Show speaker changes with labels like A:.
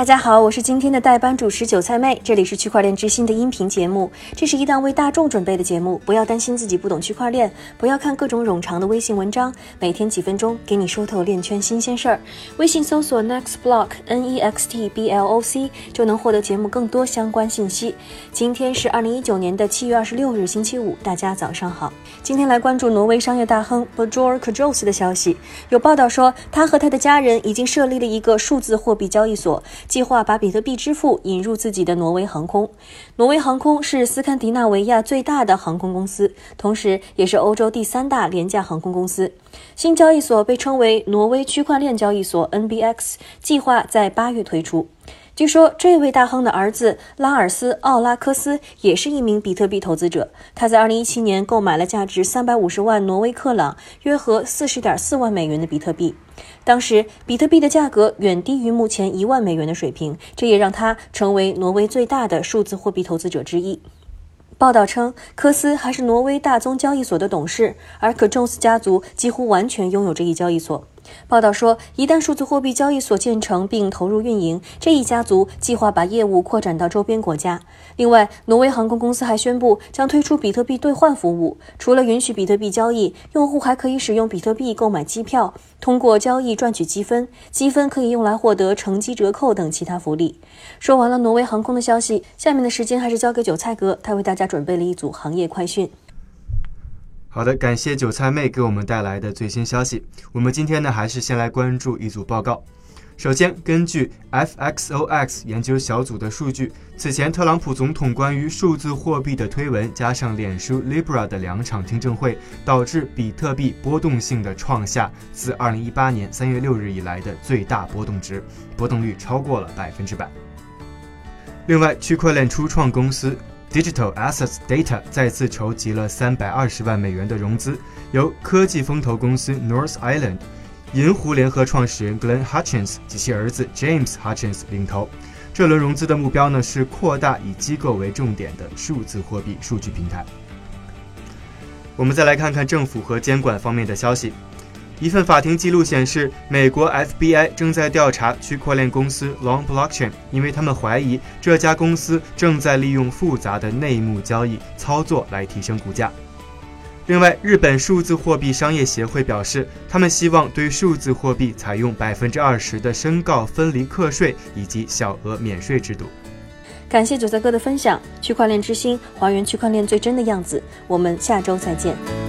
A: 大家好，我是今天的代班主持韭菜妹，这里是区块链之心的音频节目。这是一档为大众准备的节目，不要担心自己不懂区块链，不要看各种冗长的微信文章，每天几分钟给你说透链圈新鲜事儿。微信搜索 Next Block N E X T B L O C 就能获得节目更多相关信息。今天是二零一九年的七月二十六日，星期五，大家早上好。今天来关注挪威商业大亨 Bjorn Kjos 的消息，有报道说他和他的家人已经设立了一个数字货币交易所。计划把比特币支付引入自己的挪威航空。挪威航空是斯堪的纳维亚最大的航空公司，同时也是欧洲第三大廉价航空公司。新交易所被称为挪威区块链交易所 （NBX），计划在八月推出。据说，这位大亨的儿子拉尔斯·奥拉科斯也是一名比特币投资者。他在2017年购买了价值350万挪威克朗（约合40.4万美元）的比特币。当时，比特币的价格远低于目前一万美元的水平，这也让他成为挪威最大的数字货币投资者之一。报道称，科斯还是挪威大宗交易所的董事，而可仲斯家族几乎完全拥有这一交易所。报道说，一旦数字货币交易所建成并投入运营，这一家族计划把业务扩展到周边国家。另外，挪威航空公司还宣布将推出比特币兑换服务，除了允许比特币交易，用户还可以使用比特币购买机票，通过交易赚取积分，积分可以用来获得乘机折扣等其他福利。说完了挪威航空的消息，下面的时间还是交给韭菜哥，他为大家准备了一组行业快讯。
B: 好的，感谢韭菜妹给我们带来的最新消息。我们今天呢，还是先来关注一组报告。首先，根据 FXOX 研究小组的数据，此前特朗普总统关于数字货币的推文，加上脸书 Libra 的两场听证会，导致比特币波动性的创下自2018年3月6日以来的最大波动值，波动率超过了百分之百。另外，区块链初创公司。Digital Assets Data 再次筹集了三百二十万美元的融资，由科技风投公司 North Island、银湖联合创始人 Glenn Hutchins 及其儿子 James Hutchins 领投。这轮融资的目标呢是扩大以机构为重点的数字货币数据平台。我们再来看看政府和监管方面的消息。一份法庭记录显示，美国 FBI 正在调查区块链公司 Long Blockchain，因为他们怀疑这家公司正在利用复杂的内幕交易操作来提升股价。另外，日本数字货币商业协会表示，他们希望对数字货币采用百分之二十的申告分离课税以及小额免税制度。
A: 感谢韭菜哥的分享，区块链之星还原区块链最真的样子。我们下周再见。